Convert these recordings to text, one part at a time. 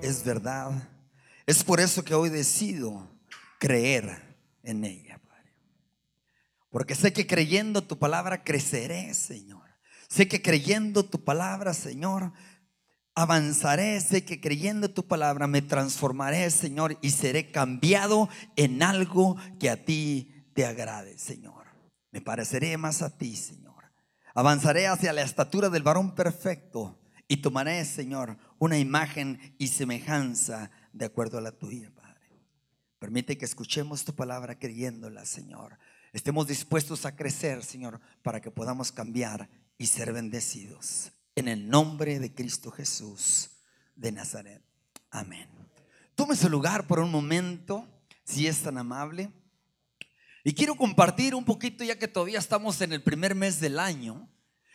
es verdad. Es por eso que hoy decido creer en ella, Padre. Porque sé que creyendo tu palabra creceré, Señor. Sé que creyendo tu palabra, Señor, avanzaré. Sé que creyendo tu palabra me transformaré, Señor, y seré cambiado en algo que a ti te agrade, Señor. Me pareceré más a ti, Señor. Avanzaré hacia la estatura del varón perfecto y tomaré, Señor, una imagen y semejanza de acuerdo a la tuya, Padre. Permite que escuchemos tu palabra creyéndola, Señor. Estemos dispuestos a crecer, Señor, para que podamos cambiar y ser bendecidos. En el nombre de Cristo Jesús de Nazaret. Amén. Tome su lugar por un momento, si es tan amable. Y quiero compartir un poquito, ya que todavía estamos en el primer mes del año,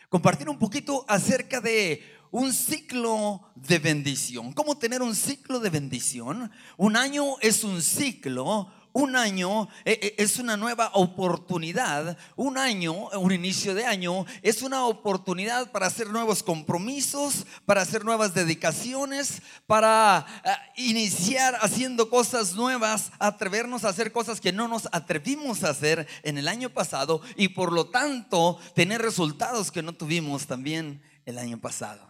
compartir un poquito acerca de un ciclo de bendición. ¿Cómo tener un ciclo de bendición? Un año es un ciclo un año eh, eh, es una nueva oportunidad, un año, un inicio de año, es una oportunidad para hacer nuevos compromisos, para hacer nuevas dedicaciones, para eh, iniciar haciendo cosas nuevas, atrevernos a hacer cosas que no nos atrevimos a hacer en el año pasado y por lo tanto tener resultados que no tuvimos también el año pasado.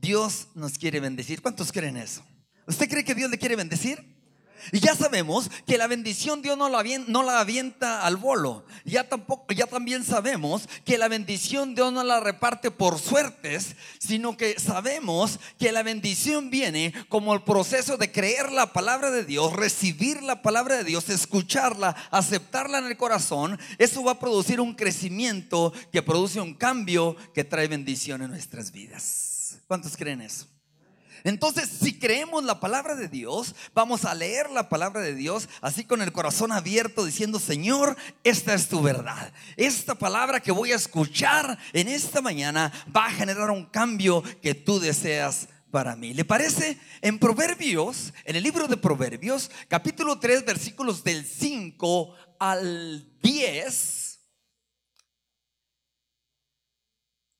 Dios nos quiere bendecir. ¿Cuántos creen eso? ¿Usted cree que Dios le quiere bendecir? Y ya sabemos que la bendición Dios no la, no la avienta al bolo. Ya, tampoco, ya también sabemos que la bendición Dios no la reparte por suertes, sino que sabemos que la bendición viene como el proceso de creer la palabra de Dios, recibir la palabra de Dios, escucharla, aceptarla en el corazón. Eso va a producir un crecimiento que produce un cambio que trae bendición en nuestras vidas. ¿Cuántos creen eso? Entonces, si creemos la palabra de Dios, vamos a leer la palabra de Dios así con el corazón abierto diciendo, Señor, esta es tu verdad. Esta palabra que voy a escuchar en esta mañana va a generar un cambio que tú deseas para mí. ¿Le parece? En Proverbios, en el libro de Proverbios, capítulo 3, versículos del 5 al 10.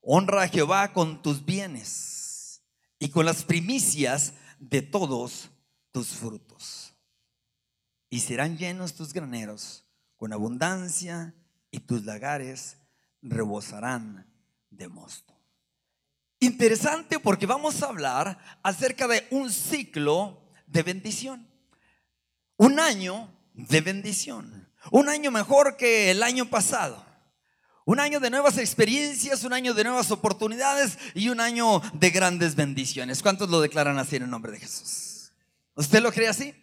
Honra a Jehová con tus bienes y con las primicias de todos tus frutos. Y serán llenos tus graneros con abundancia y tus lagares rebosarán de mosto. Interesante porque vamos a hablar acerca de un ciclo de bendición. Un año de bendición. Un año mejor que el año pasado. Un año de nuevas experiencias, un año de nuevas oportunidades y un año de grandes bendiciones. ¿Cuántos lo declaran así en el nombre de Jesús? ¿Usted lo cree así?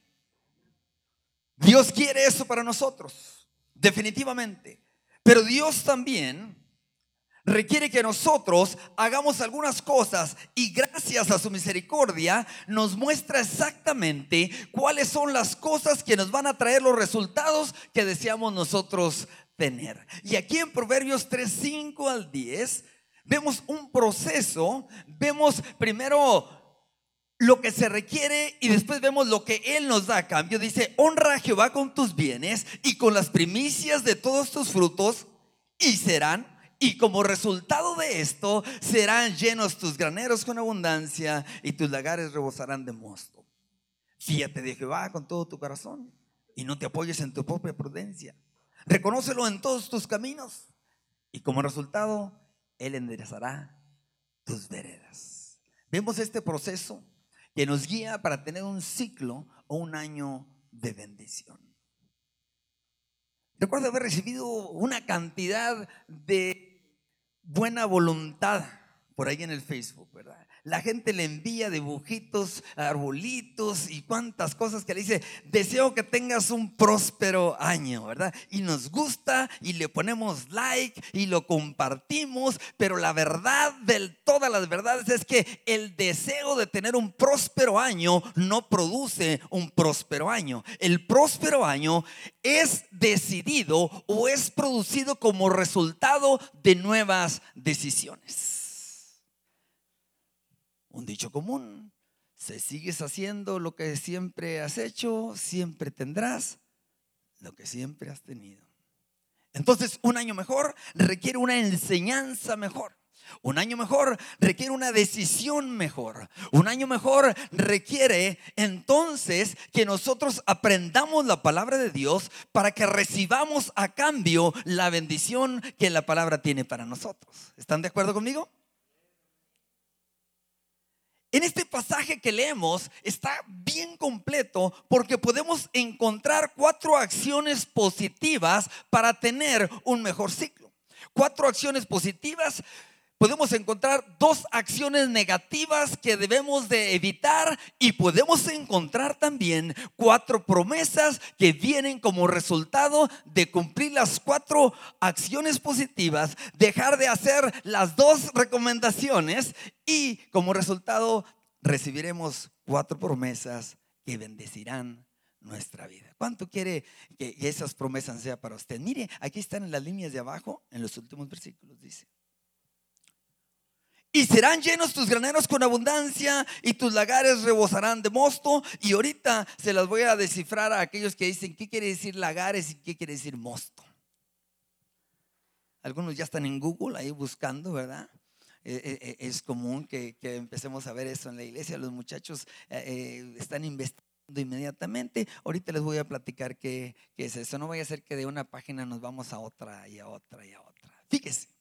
Dios quiere eso para nosotros, definitivamente. Pero Dios también requiere que nosotros hagamos algunas cosas y gracias a su misericordia nos muestra exactamente cuáles son las cosas que nos van a traer los resultados que deseamos nosotros tener. Y aquí en Proverbios 3, 5 al 10, vemos un proceso, vemos primero lo que se requiere y después vemos lo que Él nos da a cambio. Dice, honra a Jehová con tus bienes y con las primicias de todos tus frutos y serán, y como resultado de esto, serán llenos tus graneros con abundancia y tus lagares rebosarán de mosto. Fíjate de Jehová con todo tu corazón y no te apoyes en tu propia prudencia. Reconócelo en todos tus caminos y como resultado, Él enderezará tus veredas. Vemos este proceso que nos guía para tener un ciclo o un año de bendición. Recuerdo haber recibido una cantidad de buena voluntad por ahí en el Facebook, ¿verdad? La gente le envía dibujitos, arbolitos y cuantas cosas que le dice, deseo que tengas un próspero año, ¿verdad? Y nos gusta y le ponemos like y lo compartimos, pero la verdad de todas las verdades es que el deseo de tener un próspero año no produce un próspero año. El próspero año es decidido o es producido como resultado de nuevas decisiones un dicho común. Si sigues haciendo lo que siempre has hecho, siempre tendrás lo que siempre has tenido. Entonces, un año mejor requiere una enseñanza mejor. Un año mejor requiere una decisión mejor. Un año mejor requiere entonces que nosotros aprendamos la palabra de Dios para que recibamos a cambio la bendición que la palabra tiene para nosotros. ¿Están de acuerdo conmigo? En este pasaje que leemos está bien completo porque podemos encontrar cuatro acciones positivas para tener un mejor ciclo. Cuatro acciones positivas podemos encontrar dos acciones negativas que debemos de evitar y podemos encontrar también cuatro promesas que vienen como resultado de cumplir las cuatro acciones positivas, dejar de hacer las dos recomendaciones y como resultado recibiremos cuatro promesas que bendecirán nuestra vida. ¿Cuánto quiere que esas promesas sean para usted? Mire, aquí están en las líneas de abajo, en los últimos versículos, dice. Y serán llenos tus graneros con abundancia y tus lagares rebosarán de mosto. Y ahorita se las voy a descifrar a aquellos que dicen qué quiere decir lagares y qué quiere decir mosto. Algunos ya están en Google ahí buscando, ¿verdad? Eh, eh, eh, es común que, empecemos a ver eso en la iglesia. Los muchachos están investigando inmediatamente. Ahorita les voy a platicar qué, qué es eso. No vaya a ser que de una página nos vamos a otra y a otra y a otra. Fíjese.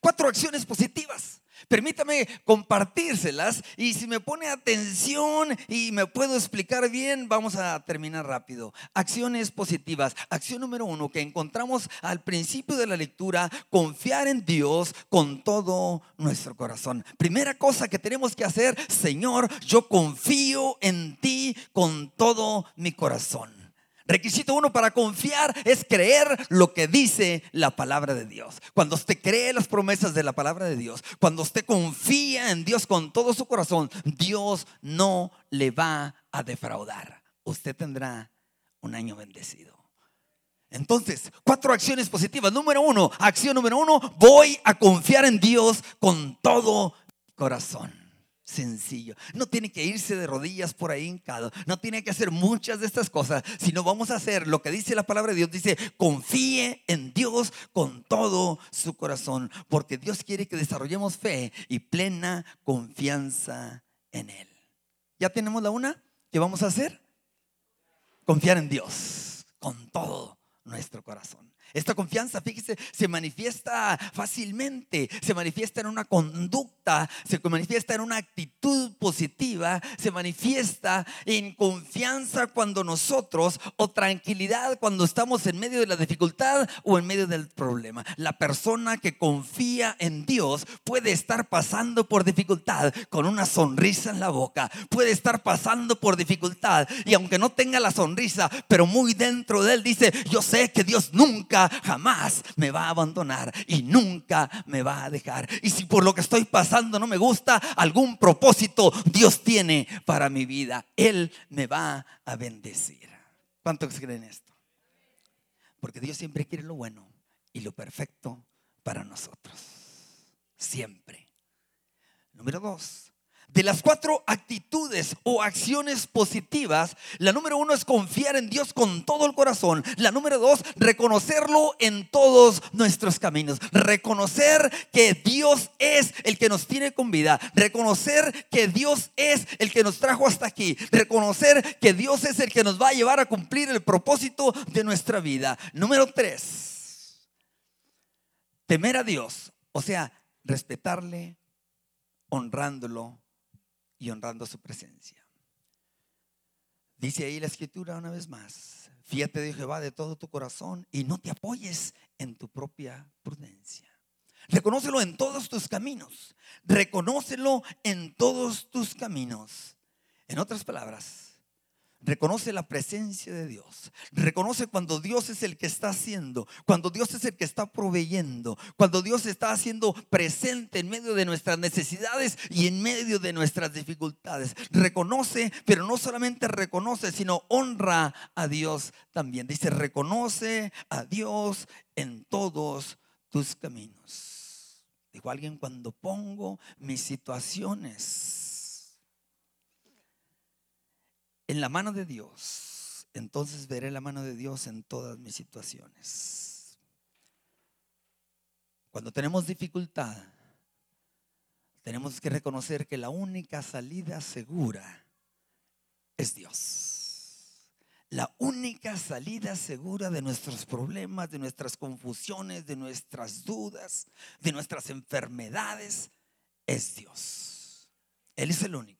Cuatro acciones positivas. Permítame compartírselas y si me pone atención y me puedo explicar bien, vamos a terminar rápido. Acciones positivas. Acción número uno que encontramos al principio de la lectura, confiar en Dios con todo nuestro corazón. Primera cosa que tenemos que hacer, Señor, yo confío en ti con todo mi corazón. Requisito uno para confiar es creer lo que dice la palabra de Dios. Cuando usted cree las promesas de la palabra de Dios, cuando usted confía en Dios con todo su corazón, Dios no le va a defraudar. Usted tendrá un año bendecido. Entonces, cuatro acciones positivas. Número uno, acción número uno, voy a confiar en Dios con todo corazón sencillo. No tiene que irse de rodillas por ahí hincado. No tiene que hacer muchas de estas cosas, sino vamos a hacer lo que dice la palabra de Dios. Dice, confíe en Dios con todo su corazón, porque Dios quiere que desarrollemos fe y plena confianza en Él. ¿Ya tenemos la una? ¿Qué vamos a hacer? Confiar en Dios con todo nuestro corazón. Esta confianza, fíjese, se manifiesta fácilmente, se manifiesta en una conducta, se manifiesta en una actitud positiva, se manifiesta en confianza cuando nosotros, o tranquilidad cuando estamos en medio de la dificultad o en medio del problema. La persona que confía en Dios puede estar pasando por dificultad con una sonrisa en la boca, puede estar pasando por dificultad y aunque no tenga la sonrisa, pero muy dentro de él dice, yo sé que Dios nunca jamás me va a abandonar y nunca me va a dejar. Y si por lo que estoy pasando no me gusta, algún propósito Dios tiene para mi vida. Él me va a bendecir. ¿Cuántos creen esto? Porque Dios siempre quiere lo bueno y lo perfecto para nosotros. Siempre. Número dos, de las cuatro actitudes o acciones positivas, la número uno es confiar en Dios con todo el corazón. La número dos, reconocerlo en todos nuestros caminos. Reconocer que Dios es el que nos tiene con vida. Reconocer que Dios es el que nos trajo hasta aquí. Reconocer que Dios es el que nos va a llevar a cumplir el propósito de nuestra vida. Número tres, temer a Dios. O sea, respetarle, honrándolo y honrando su presencia. Dice ahí la escritura una vez más, fíjate de Jehová de todo tu corazón y no te apoyes en tu propia prudencia. Reconócelo en todos tus caminos. Reconócelo en todos tus caminos. En otras palabras, Reconoce la presencia de Dios. Reconoce cuando Dios es el que está haciendo, cuando Dios es el que está proveyendo, cuando Dios está haciendo presente en medio de nuestras necesidades y en medio de nuestras dificultades. Reconoce, pero no solamente reconoce, sino honra a Dios también. Dice, reconoce a Dios en todos tus caminos. Dijo alguien, cuando pongo mis situaciones en la mano de Dios, entonces veré la mano de Dios en todas mis situaciones. Cuando tenemos dificultad, tenemos que reconocer que la única salida segura es Dios. La única salida segura de nuestros problemas, de nuestras confusiones, de nuestras dudas, de nuestras enfermedades, es Dios. Él es el único.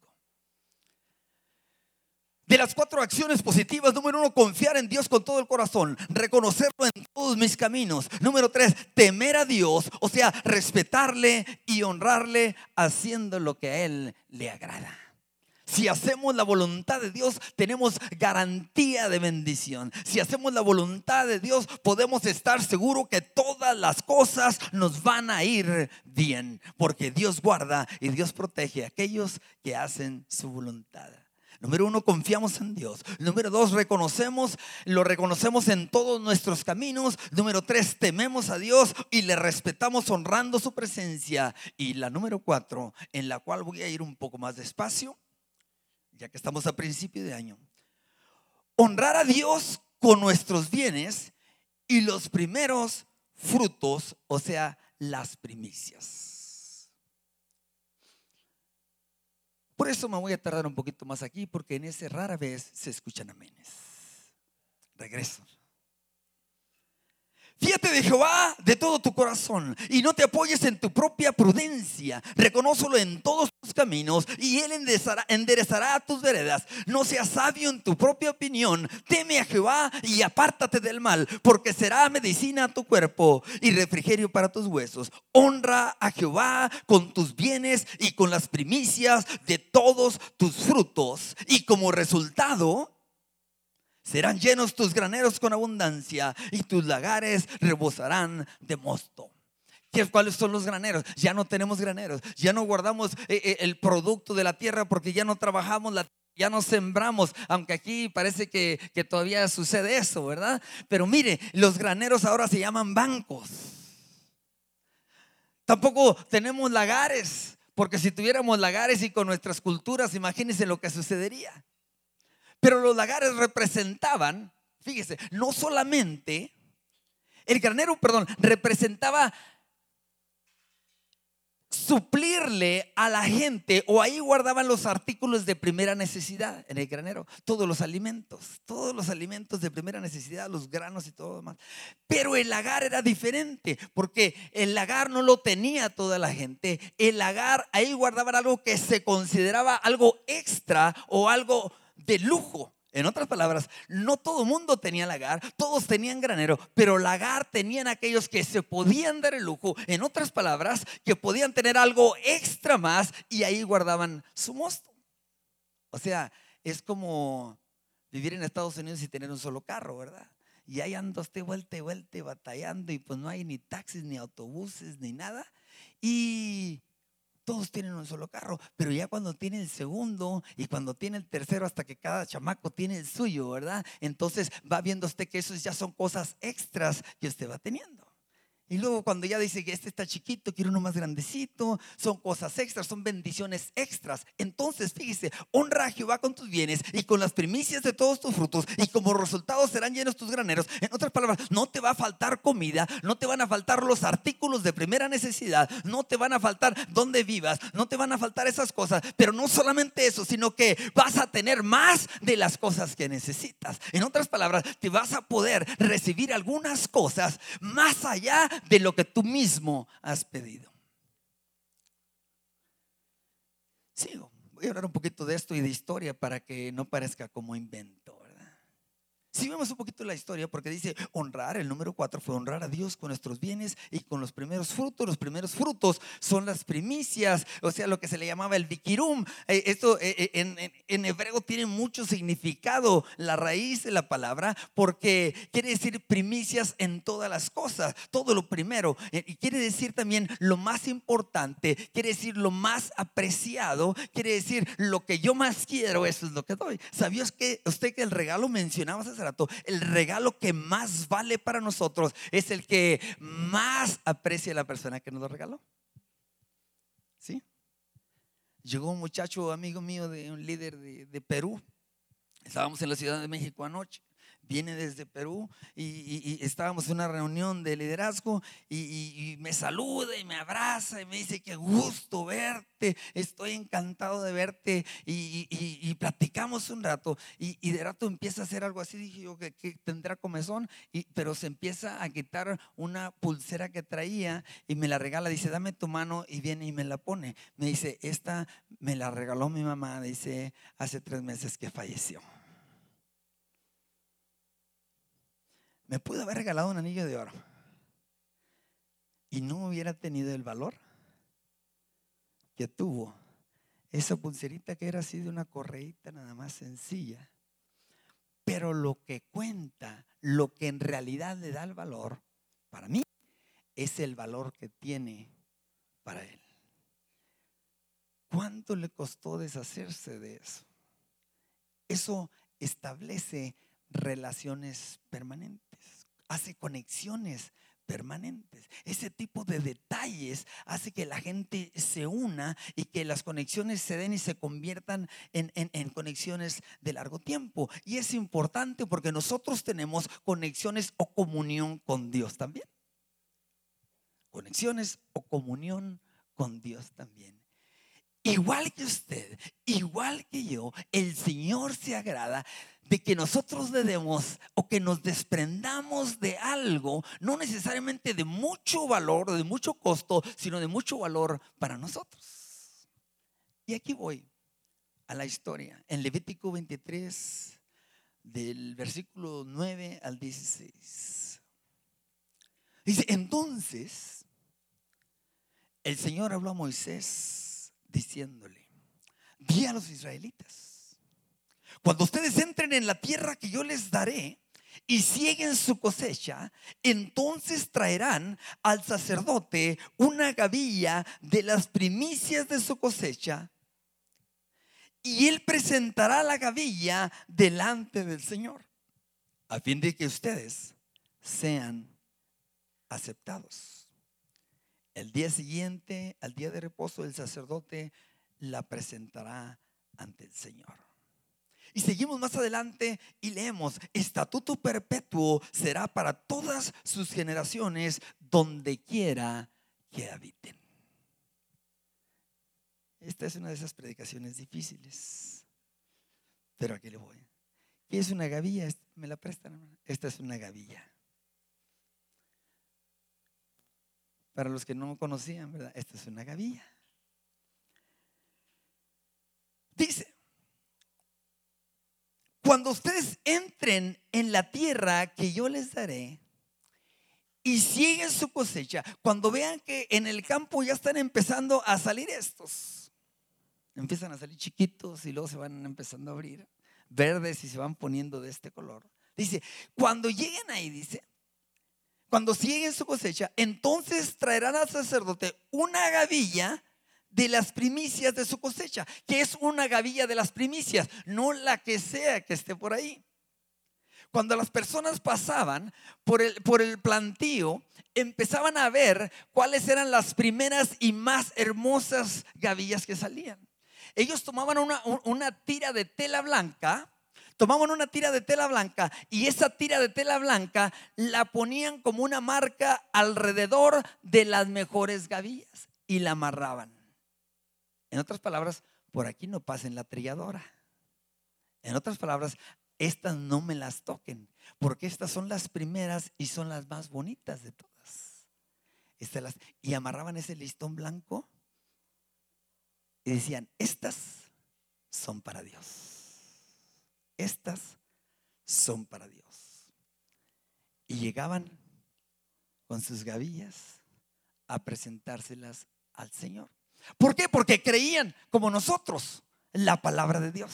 De las cuatro acciones positivas, número uno, confiar en Dios con todo el corazón, reconocerlo en todos mis caminos. Número tres, temer a Dios, o sea, respetarle y honrarle haciendo lo que a Él le agrada. Si hacemos la voluntad de Dios, tenemos garantía de bendición. Si hacemos la voluntad de Dios, podemos estar seguros que todas las cosas nos van a ir bien, porque Dios guarda y Dios protege a aquellos que hacen su voluntad. Número uno, confiamos en Dios. Número dos, reconocemos, lo reconocemos en todos nuestros caminos. Número tres, tememos a Dios y le respetamos honrando su presencia. Y la número cuatro, en la cual voy a ir un poco más despacio, ya que estamos a principio de año. Honrar a Dios con nuestros bienes y los primeros frutos, o sea, las primicias. Por eso me voy a tardar un poquito más aquí, porque en ese rara vez se escuchan amenes. Regreso. Fíjate de Jehová de todo tu corazón y no te apoyes en tu propia prudencia. Reconócelo en todos tus caminos y Él enderezará, enderezará, tus veredas. No seas sabio en tu propia opinión. Teme a Jehová y apártate del mal, porque será medicina a tu cuerpo y refrigerio para tus huesos. Honra a Jehová con tus bienes y con las primicias de todos tus frutos. Y como resultado, Serán llenos tus graneros con abundancia y tus lagares rebosarán de mosto. ¿Cuáles son los graneros? Ya no tenemos graneros, ya no guardamos eh, eh, el producto de la tierra porque ya no trabajamos ya no sembramos, aunque aquí parece que, que, todavía sucede eso, ¿verdad? Pero mire, los graneros ahora se llaman bancos. Tampoco tenemos lagares, porque si tuviéramos lagares y con nuestras culturas, imagínense lo que sucedería. Pero los lagares representaban, fíjese, no solamente, el granero, perdón, representaba suplirle a la gente o ahí guardaban los artículos de primera necesidad en el granero, todos los alimentos, todos los alimentos de primera necesidad, los granos y todo lo demás. Pero el lagar era diferente porque el lagar no lo tenía toda la gente, el lagar ahí guardaban algo que se consideraba algo extra o algo de lujo. En otras palabras, no todo mundo tenía lagar, todos tenían granero, pero lagar tenían aquellos que se podían dar el lujo. En otras palabras, que podían tener algo extra más y ahí guardaban su mosto. O sea, es como vivir en Estados Unidos y tener un solo carro, ¿verdad? Y ahí ando usted vuelta y vuelta batallando y pues no hay ni taxis, ni autobuses, ni nada. Y todos tienen un solo carro, pero ya cuando tiene el segundo y cuando tiene el tercero, hasta que cada chamaco tiene el suyo, ¿verdad? Entonces va viendo usted que esos ya son cosas extras que usted va teniendo. Y luego cuando ya dice que este está chiquito, quiero uno más grandecito, son cosas extras, son bendiciones extras. Entonces, fíjese, honra a Jehová con tus bienes y con las primicias de todos tus frutos y como resultado serán llenos tus graneros. En otras palabras, no te va a faltar comida, no te van a faltar los artículos de primera necesidad, no te van a faltar donde vivas, no te van a faltar esas cosas, pero no solamente eso, sino que vas a tener más de las cosas que necesitas. En otras palabras, te vas a poder recibir algunas cosas más allá de lo que tú mismo has pedido. Sigo. Voy a hablar un poquito de esto y de historia para que no parezca como invento. Si vemos un poquito la historia, porque dice honrar, el número cuatro fue honrar a Dios con nuestros bienes y con los primeros frutos. Los primeros frutos son las primicias, o sea, lo que se le llamaba el bikirum. Eh, esto eh, eh, en, en hebreo tiene mucho significado, la raíz de la palabra, porque quiere decir primicias en todas las cosas, todo lo primero. Y quiere decir también lo más importante, quiere decir lo más apreciado, quiere decir lo que yo más quiero, eso es lo que doy. ¿Sabía que usted que el regalo mencionaba hace rato? El regalo que más vale para nosotros es el que más aprecia la persona que nos lo regaló. ¿Sí? Llegó un muchacho, amigo mío, de un líder de, Perú. Estábamos en la Ciudad de México anoche viene desde Perú y, estábamos en una reunión de liderazgo y, me saluda y me abraza y me dice que gusto verte, estoy encantado de verte y, un rato y, de rato empieza a hacer algo así, dije yo que, tendrá comezón, pero se empieza a quitar una pulsera que traía y me la regala, dice dame tu mano y viene y me la pone, me dice esta me la regaló mi mamá, dice hace tres meses que falleció. me pudo haber regalado un anillo de oro y no hubiera tenido el valor que tuvo esa pulserita que era así de una correíta nada más sencilla. Pero lo que cuenta, lo que en realidad le da el valor, para mí, es el valor que tiene para él. ¿Cuánto le costó deshacerse de eso? Eso establece relaciones permanentes, hace conexiones permanentes. Ese tipo de detalles hace que la gente se una y que las conexiones se den y se conviertan en, en, conexiones de largo tiempo. Y es importante porque nosotros tenemos conexiones o comunión con Dios también. Conexiones o comunión con Dios también. Igual que usted, igual que yo, el Señor se agrada de que nosotros le demos o que nos desprendamos de algo, no necesariamente de mucho valor de mucho costo, sino de mucho valor para nosotros. Y aquí voy a la historia. En Levítico 23, del versículo 9 al 16. Dice, entonces, el Señor habló a Moisés diciéndole, di a los israelitas, cuando ustedes entren en la tierra que yo les daré y siguen su cosecha, entonces traerán al sacerdote una gavilla de las primicias de su cosecha y él presentará la gavilla delante del Señor, a fin de que ustedes sean aceptados. El día siguiente, al día de reposo, el sacerdote la presentará ante el Señor. Y seguimos más adelante y leemos, estatuto perpetuo será para todas sus generaciones donde quiera que habiten. Esta es una de esas predicaciones difíciles, pero aquí le voy. ¿Qué es una gavilla? ¿Me la prestan? Esta es una gavilla. Para los que no conocían, ¿verdad? Esta es una gavilla. Dice, cuando ustedes entren en la tierra que yo les daré y siguen su cosecha, cuando vean que en el campo ya están empezando a salir estos, empiezan a salir chiquitos y luego se van empezando a abrir, verdes y se van poniendo de este color. Dice, cuando lleguen ahí, dice, cuando siguen su cosecha, entonces traerán al sacerdote una gavilla de las primicias de su cosecha, que es una gavilla de las primicias, no la que sea que esté por ahí. Cuando las personas pasaban por el, por el plantío, empezaban a ver cuáles eran las primeras y más hermosas gavillas que salían. Ellos tomaban una, una tira de tela blanca, tomaban una tira de tela blanca y esa tira de tela blanca la ponían como una marca alrededor de las mejores gavillas y la amarraban. En otras palabras, por aquí no pasen la trilladora. En otras palabras, estas no me las toquen, porque estas son las primeras y son las más bonitas de todas. Estas y amarraban ese listón blanco y decían, estas son para Dios estas son para Dios. Y llegaban con sus gavillas a presentárselas al Señor. ¿Por qué? Porque creían como nosotros la palabra de Dios.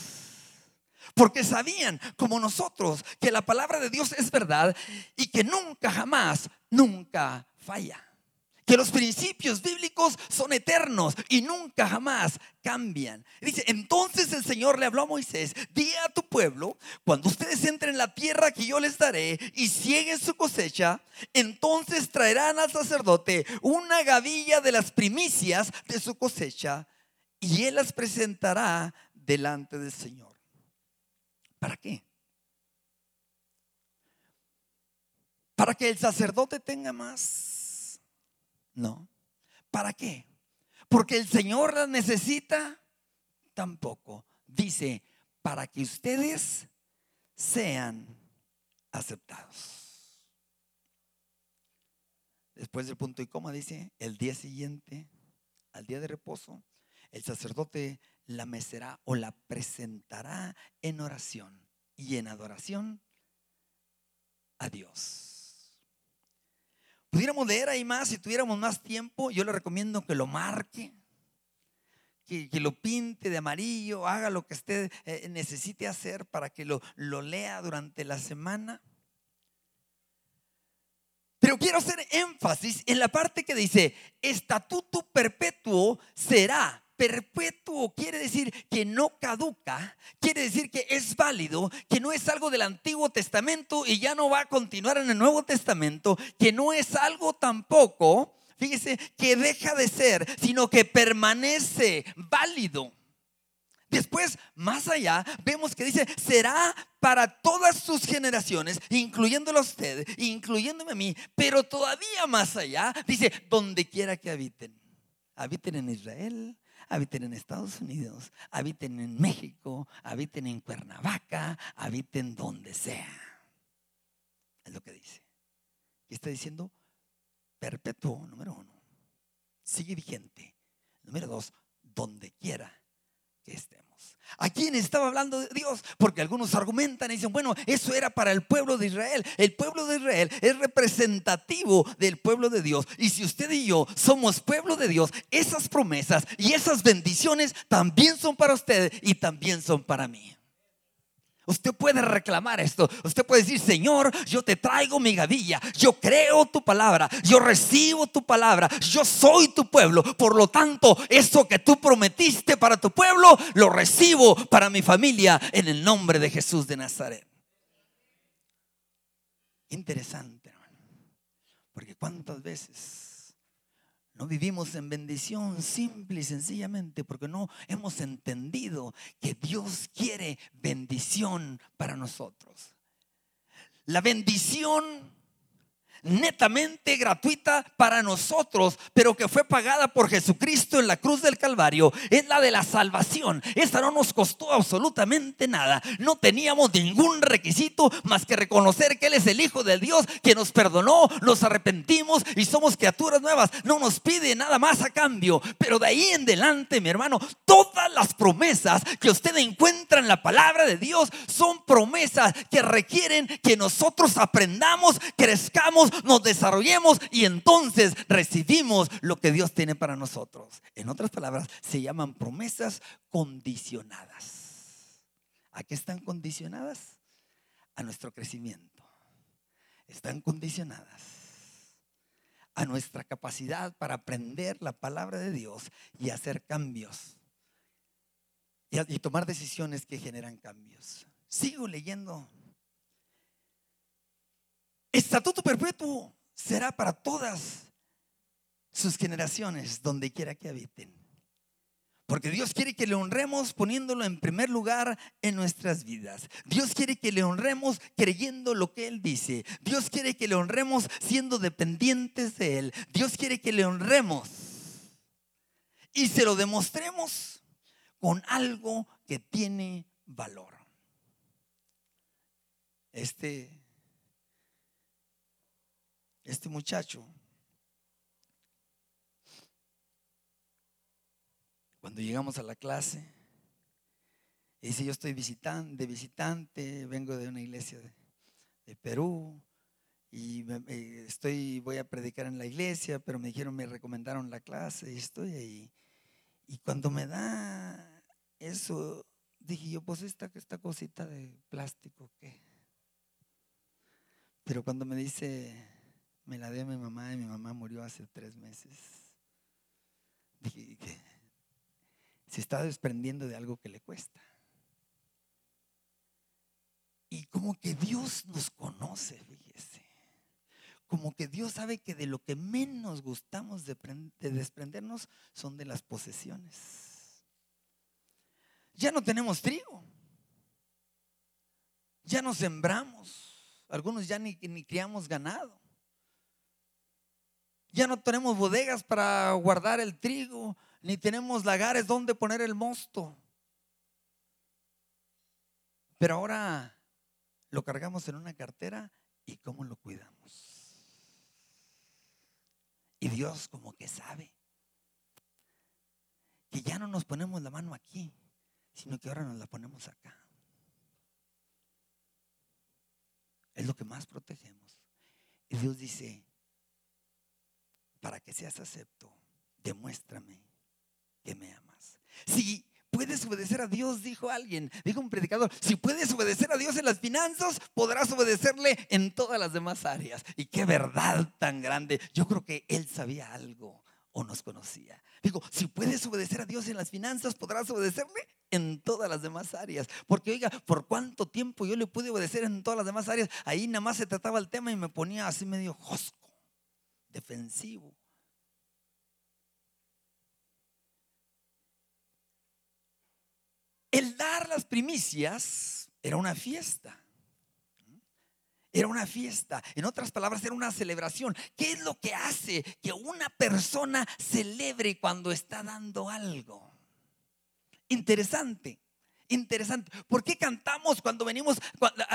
Porque sabían como nosotros que la palabra de Dios es verdad y que nunca jamás, nunca falla que los principios bíblicos son eternos y nunca jamás cambian. Dice, entonces el Señor le habló a Moisés, di a tu pueblo, cuando ustedes entren en la tierra que yo les daré y cieguen su cosecha, entonces traerán al sacerdote una gavilla de las primicias de su cosecha y él las presentará delante del Señor. ¿Para qué? Para que el sacerdote tenga más no. ¿Para qué? Porque el Señor la necesita tampoco. Dice, para que ustedes sean aceptados. Después del punto y coma dice, el día siguiente, al día de reposo, el sacerdote la mecerá o la presentará en oración y en adoración a Dios pudiéramos leer ahí más, si tuviéramos más tiempo, yo le recomiendo que lo marque, que, lo pinte de amarillo, haga lo que usted eh, necesite hacer para que lo, lo lea durante la semana. Pero quiero hacer énfasis en la parte que dice, estatuto perpetuo será perpetuo quiere decir que no caduca, quiere decir que es válido, que no es algo del Antiguo Testamento y ya no va a continuar en el Nuevo Testamento, que no es algo tampoco, fíjese, que deja de ser, sino que permanece válido. Después, más allá, vemos que dice, será para todas sus generaciones, incluyéndolo a usted, incluyéndome a mí, pero todavía más allá, dice, donde quiera que habiten. Habiten en Israel, habiten en Estados Unidos, habiten en México, habiten en Cuernavaca, habiten donde sea. Es lo que dice. Y está diciendo perpetuo, número uno. Sigue vigente. Número dos, donde quiera que estemos. ¿A quién estaba hablando de Dios? Porque algunos argumentan y dicen, bueno, eso era para el pueblo de Israel. El pueblo de Israel es representativo del pueblo de Dios. Y si usted y yo somos pueblo de Dios, esas promesas y esas bendiciones también son para usted y también son para mí. Usted puede reclamar esto. Usted puede decir, Señor, yo te traigo mi gavilla. Yo creo tu palabra. Yo recibo tu palabra. Yo soy tu pueblo. Por lo tanto, eso que tú prometiste para tu pueblo, lo recibo para mi familia en el nombre de Jesús de Nazaret. Interesante, hermano. Porque cuántas veces no vivimos en bendición simple y sencillamente porque no hemos entendido que Dios quiere bendición para nosotros. La bendición netamente gratuita para nosotros, pero que fue pagada por Jesucristo en la cruz del Calvario, es la de la salvación. Esa no nos costó absolutamente nada. No teníamos ningún requisito más que reconocer que Él es el Hijo del Dios que nos perdonó, nos arrepentimos y somos criaturas nuevas. No nos pide nada más a cambio. Pero de ahí en adelante, mi hermano, todas las promesas que usted encuentra en la palabra de Dios son promesas que requieren que nosotros aprendamos, crezcamos, nos desarrollemos y entonces recibimos lo que Dios tiene para nosotros. En otras palabras, se llaman promesas condicionadas. ¿A qué están condicionadas? A nuestro crecimiento. Están condicionadas a nuestra capacidad para aprender la palabra de Dios y hacer cambios y, tomar decisiones que generan cambios. Sigo leyendo Estatuto perpetuo será para todas sus generaciones, donde quiera que habiten. Porque Dios quiere que le honremos poniéndolo en primer lugar en nuestras vidas. Dios quiere que le honremos creyendo lo que Él dice. Dios quiere que le honremos siendo dependientes de Él. Dios quiere que le honremos y se lo demostremos con algo que tiene valor. Este este muchacho, cuando llegamos a la clase, dice, yo estoy de visitante, vengo de una iglesia de, Perú y estoy, voy a predicar en la iglesia, pero me dijeron, me recomendaron la clase y estoy ahí. Y cuando me da eso, dije yo, pues esta, esta cosita de plástico, ¿qué? Pero cuando me dice, me la dio mi mamá y mi mamá murió hace tres meses, dije se está desprendiendo de algo que le cuesta. Y como que Dios nos conoce, fíjese. Como que Dios sabe que de lo que menos gustamos de, de desprendernos son de las posesiones. Ya no tenemos trigo. Ya no sembramos. Algunos ya ni, ni criamos ganado. Ya no tenemos bodegas para guardar el trigo, ni tenemos lagares donde poner el mosto. Pero ahora lo cargamos en una cartera y cómo lo cuidamos. Y Dios como que sabe que ya no nos ponemos la mano aquí, sino que ahora nos la ponemos acá. Es lo que más protegemos. Y Dios dice, para que seas acepto, demuéstrame que me amas. Si puedes obedecer a Dios, dijo alguien, dijo un predicador, si puedes obedecer a Dios en las finanzas, podrás obedecerle en todas las demás áreas. Y qué verdad tan grande. Yo creo que él sabía algo o nos conocía. Digo, si puedes obedecer a Dios en las finanzas, podrás obedecerle en todas las demás áreas. Porque oiga, por cuánto tiempo yo le pude obedecer en todas las demás áreas, ahí nada más se trataba el tema y me ponía así medio josco, defensivo. El dar las primicias era una fiesta. Era una fiesta. En otras palabras, era una celebración. ¿Qué es lo que hace que una persona celebre cuando está dando algo? Interesante. Interesante. ¿Por qué cantamos cuando venimos,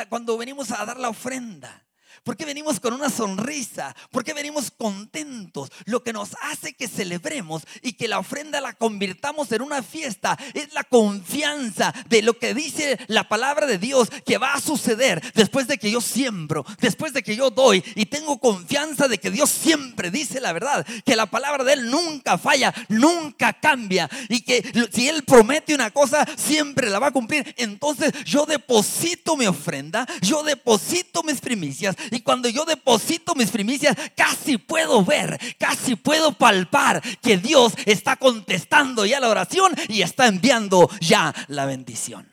cuando venimos a dar la ofrenda? ¿Por qué venimos con una sonrisa? ¿Por qué venimos contentos? Lo que nos hace que celebremos y que la ofrenda la convirtamos en una fiesta es la confianza de lo que dice la palabra de Dios que va a suceder después de que yo siembro, después de que yo doy y tengo confianza de que Dios siempre dice la verdad, que la palabra de Él nunca falla, nunca cambia y que si Él promete una cosa, siempre la va a cumplir. Entonces yo deposito mi ofrenda, yo deposito mis primicias y cuando yo deposito mis primicias, casi puedo ver, casi puedo palpar que Dios está contestando ya la oración y está enviando ya la bendición.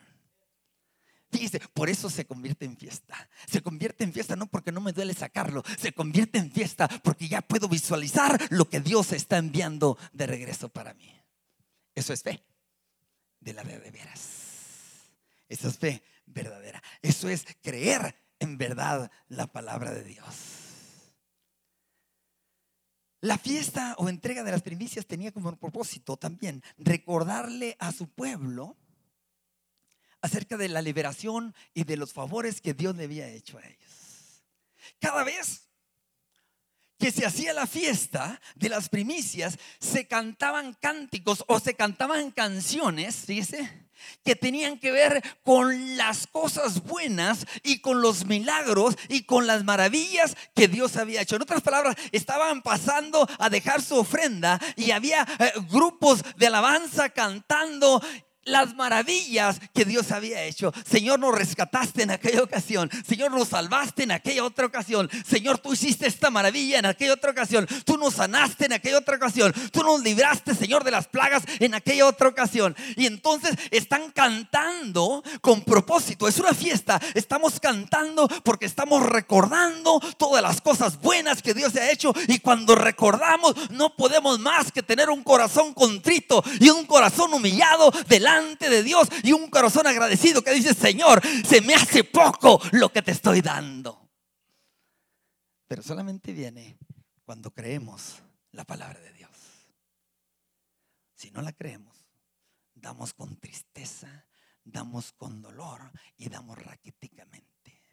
Fíjese, por eso se convierte en fiesta. Se convierte en fiesta no porque no me duele sacarlo, se convierte en fiesta porque ya puedo visualizar lo que Dios está enviando de regreso para mí. Eso es fe de la de veras. Eso es fe verdadera. Eso es creer en verdad la palabra de Dios. La fiesta o entrega de las primicias tenía como propósito también recordarle a su pueblo acerca de la liberación y de los favores que Dios le había hecho a ellos. Cada vez que se hacía la fiesta de las primicias, se cantaban cánticos o se cantaban canciones, fíjese, que tenían que ver con las cosas buenas y con los milagros y con las maravillas que Dios había hecho. En otras palabras, estaban pasando a dejar su ofrenda y había eh, grupos de alabanza cantando las maravillas que Dios había hecho. Señor, nos rescataste en aquella ocasión. Señor, nos salvaste en aquella otra ocasión. Señor, tú hiciste esta maravilla en aquella otra ocasión. Tú nos sanaste en aquella otra ocasión. Tú nos libraste, Señor, de las plagas en aquella otra ocasión. Y entonces están cantando con propósito. Es una fiesta. Estamos cantando porque estamos recordando todas las cosas buenas que Dios ha hecho. Y cuando recordamos, no podemos más que tener un corazón contrito y un corazón humillado delante de Dios y un corazón agradecido que dice, Señor, se me hace poco lo que te estoy dando. Pero solamente viene cuando creemos la palabra de Dios. Si no la creemos, damos con tristeza, damos con dolor y damos raquíticamente.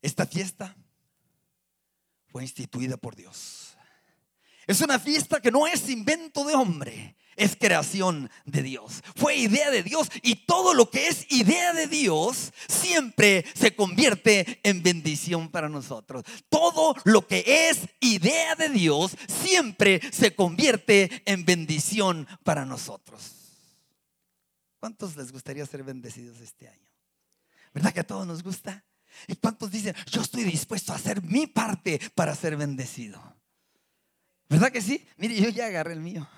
Esta fiesta fue instituida por Dios. Es una fiesta que no es invento de hombre, es creación de Dios. Fue idea de Dios y todo lo que es idea de Dios siempre se convierte en bendición para nosotros. Todo lo que es idea de Dios siempre se convierte en bendición para nosotros. ¿Cuántos les gustaría ser bendecidos este año? ¿Verdad que a todos nos gusta? ¿Y cuántos dicen, yo estoy dispuesto a hacer mi parte para ser bendecido? ¿Verdad que sí? Mire, yo ya agarré el mío.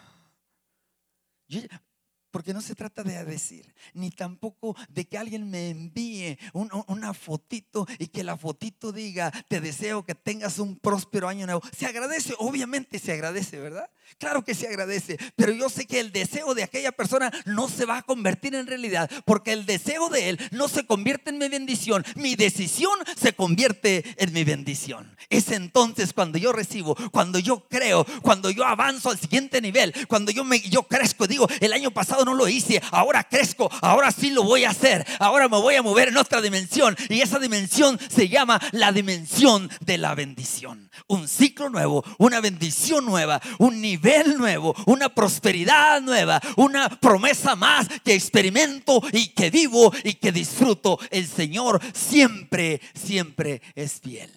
Porque no se trata de decir, ni tampoco de que alguien me envíe una fotito y que la fotito diga, te deseo que tengas un próspero año nuevo. Se agradece, obviamente se agradece, ¿verdad? Claro que se agradece, pero yo sé que el deseo de aquella persona no se va a convertir en realidad, porque el deseo de él no se convierte en mi bendición, mi decisión se convierte en mi bendición. Es entonces cuando yo recibo, cuando yo creo, cuando yo avanzo al siguiente nivel, cuando yo me yo crezco, digo, el año pasado no lo hice, ahora crezco, ahora sí lo voy a hacer, ahora me voy a mover en otra dimensión y esa dimensión se llama la dimensión de la bendición. Un ciclo nuevo, una bendición nueva, un nivel nuevo, una prosperidad nueva, una promesa más que experimento y que vivo y que disfruto. El Señor siempre, siempre es fiel.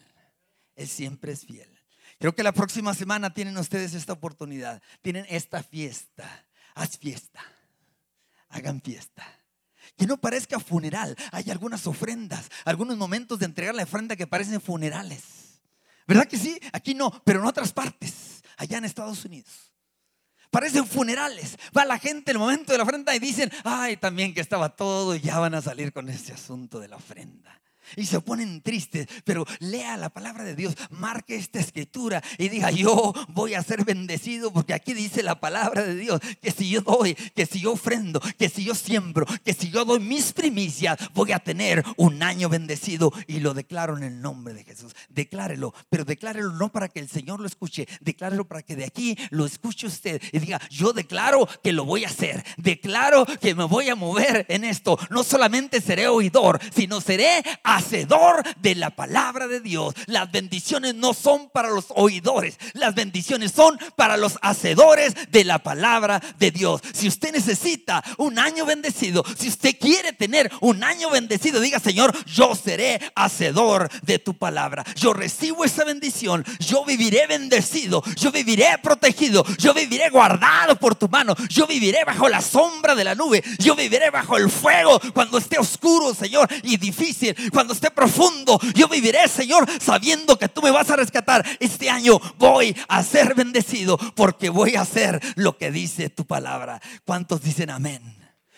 Él siempre es fiel. Creo que la próxima semana tienen ustedes esta oportunidad, tienen esta fiesta. Haz fiesta hagan fiesta. Que no parezca funeral. Hay algunas ofrendas, algunos momentos de entregar la ofrenda que parecen funerales. ¿Verdad que sí? Aquí no, pero en otras partes, allá en Estados Unidos. Parecen funerales. Va la gente en el momento de la ofrenda y dicen, ay, también que estaba todo y ya van a salir con este asunto de la ofrenda y se ponen tristes, pero lea la palabra de Dios, marque esta escritura y diga, yo voy a ser bendecido porque aquí dice la palabra de Dios, que si yo doy, que si yo ofrendo, que si yo siembro, que si yo doy mis primicias, voy a tener un año bendecido y lo declaro en el nombre de Jesús. Declárelo, pero declárelo no para que el Señor lo escuche, declárelo para que de aquí lo escuche usted y diga, yo declaro que lo voy a hacer, declaro que me voy a mover en esto, no solamente seré oidor, sino seré a hacedor de la palabra de Dios. Las bendiciones no son para los oidores, las bendiciones son para los hacedores de la palabra de Dios. Si usted necesita un año bendecido, si usted quiere tener un año bendecido, diga Señor, yo seré hacedor de tu palabra. Yo recibo esa bendición, yo viviré bendecido, yo viviré protegido, yo viviré guardado por tu mano, yo viviré bajo la sombra de la nube, yo viviré bajo el fuego cuando esté oscuro, Señor, y difícil, cuando esté profundo, yo viviré, Señor, sabiendo que tú me vas a rescatar. Este año voy a ser bendecido porque voy a hacer lo que dice tu palabra. ¿Cuántos dicen amén?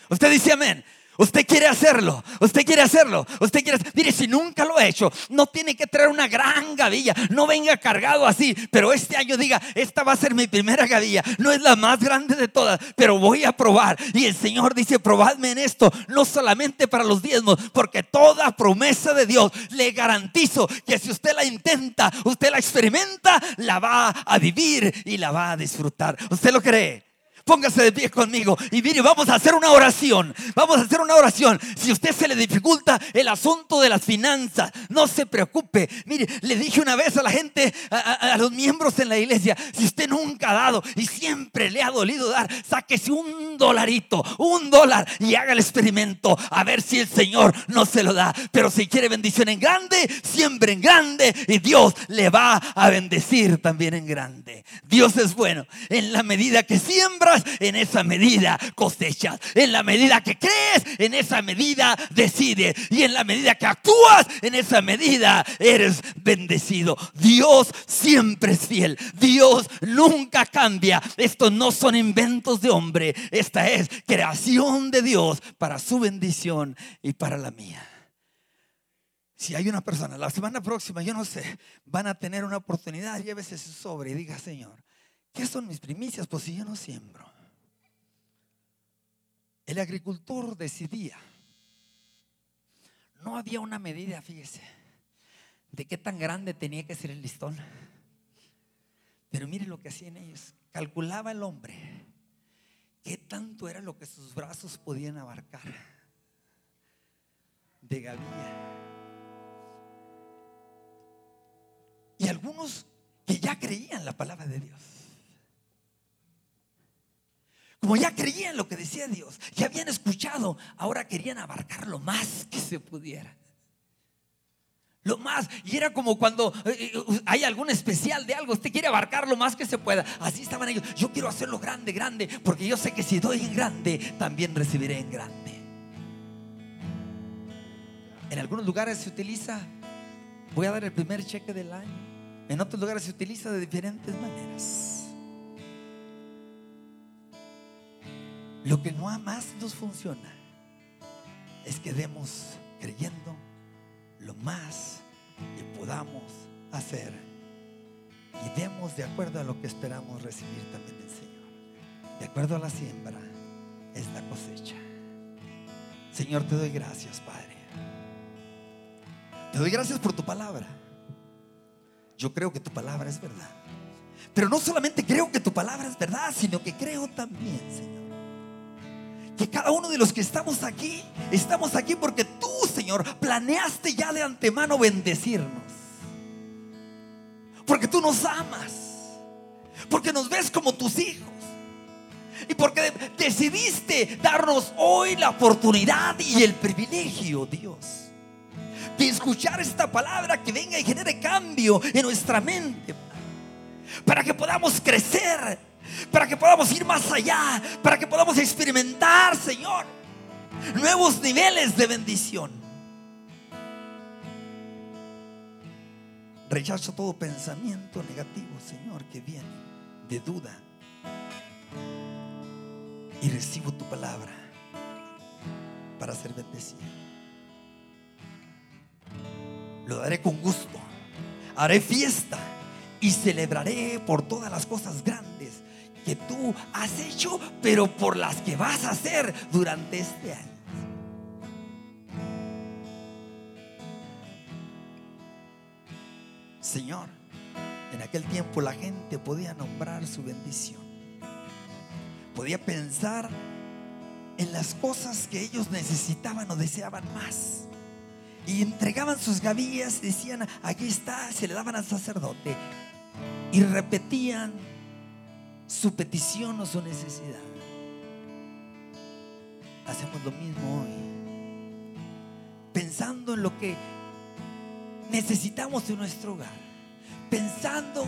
Usted dice amén. Usted quiere hacerlo, usted quiere hacerlo, usted quiere Mire, si nunca lo ha hecho, no tiene que traer una gran gavilla, no venga cargado así, pero este año diga, esta va a ser mi primera gavilla, no es la más grande de todas, pero voy a probar. Y el Señor dice, probadme en esto, no solamente para los diezmos, porque toda promesa de Dios le garantizo que si usted la intenta, usted la experimenta, la va a vivir y la va a disfrutar. ¿Usted lo cree? Póngase de pie conmigo y mire, vamos a hacer una oración. Vamos a hacer una oración. Si a usted se le dificulta el asunto de las finanzas, no se preocupe. Mire, le dije una vez a la gente, a, los miembros en la iglesia, si usted nunca ha dado y siempre le ha dolido dar, sáquese un dolarito, un dólar y haga el experimento a ver si el Señor no se lo da. Pero si quiere bendición en grande, siempre en grande y Dios le va a bendecir también en grande. Dios es bueno en la medida que siembra en esa medida cosechas. En la medida que crees, en esa medida decides. Y en la medida que actúas, en esa medida eres bendecido. Dios siempre es fiel. Dios nunca cambia. Estos no son inventos de hombre. Esta es creación de Dios para su bendición y para la mía. Si hay una persona, la semana próxima, yo no sé, van a tener una oportunidad, llévese su sobre y diga, Señor, ¿Qué son mis primicias? Pues si yo no siembro. El agricultor decidía. No había una medida, fíjese, de qué tan grande tenía que ser el listón. Pero mire lo que hacían ellos. Calculaba el hombre qué tanto era lo que sus brazos podían abarcar de gavilla. Y algunos que ya creían la palabra de Dios Como ya creían lo que decía Dios, ya habían escuchado, ahora querían abarcar lo más que se pudiera. Lo más, y era como cuando eh, eh, hay algún especial de algo, usted quiere abarcar lo más que se pueda. Así estaban ellos. Yo quiero hacerlo grande, grande, porque yo sé que si doy en grande, también recibiré en grande. En algunos lugares se utiliza, voy a dar el primer cheque del año. En otros lugares se utiliza de diferentes maneras. Lo que no más nos funciona es que demos creyendo lo más que podamos hacer y demos de acuerdo a lo que esperamos recibir también del Señor. De acuerdo a la siembra es la cosecha. Señor, te doy gracias, Padre. Te doy gracias por tu palabra. Yo creo que tu palabra es verdad. Pero no solamente creo que tu palabra es verdad, sino que creo también, Señor, que cada uno de los que estamos aquí, estamos aquí porque tú, Señor, planeaste ya de antemano bendecirnos. Porque tú nos amas. Porque nos ves como tus hijos. Y porque decidiste darnos hoy la oportunidad y el privilegio, Dios, de escuchar esta palabra que venga y genere cambio en nuestra mente. Para que podamos crecer para que podamos ir más allá, para que podamos experimentar, Señor, nuevos niveles de bendición. Rechazo todo pensamiento negativo, Señor, que viene de duda. Y recibo tu palabra para ser bendecido. Lo daré con gusto. Haré fiesta y celebraré por todas las cosas grandes que tú has hecho, pero por las que vas a hacer durante este año. Señor, en aquel tiempo la gente podía nombrar su bendición. Podía pensar en las cosas que ellos necesitaban o deseaban más. Y entregaban sus gavillas, decían, aquí está, se le daban al sacerdote. Y repetían su petición o su necesidad. Hacemos lo mismo hoy. Pensando en lo que necesitamos en nuestro hogar. Pensando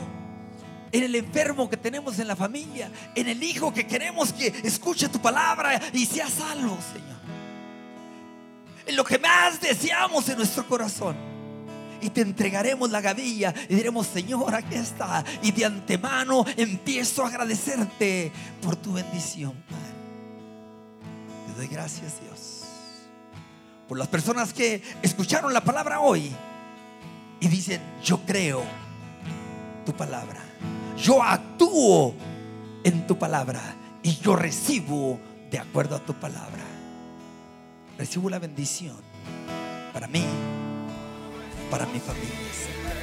en el enfermo que tenemos en la familia, en el hijo que queremos que escuche tu palabra y sea salvo, Señor. En lo que más deseamos en nuestro corazón y te entregaremos la gavilla y diremos, Señor, aquí está. Y de antemano empiezo a agradecerte por tu bendición, Padre. Te doy gracias, Dios, por las personas que escucharon la palabra hoy y dicen, yo creo tu palabra. Yo actúo en tu palabra y yo recibo de acuerdo a tu palabra. Recibo la bendición para mí para mi familia.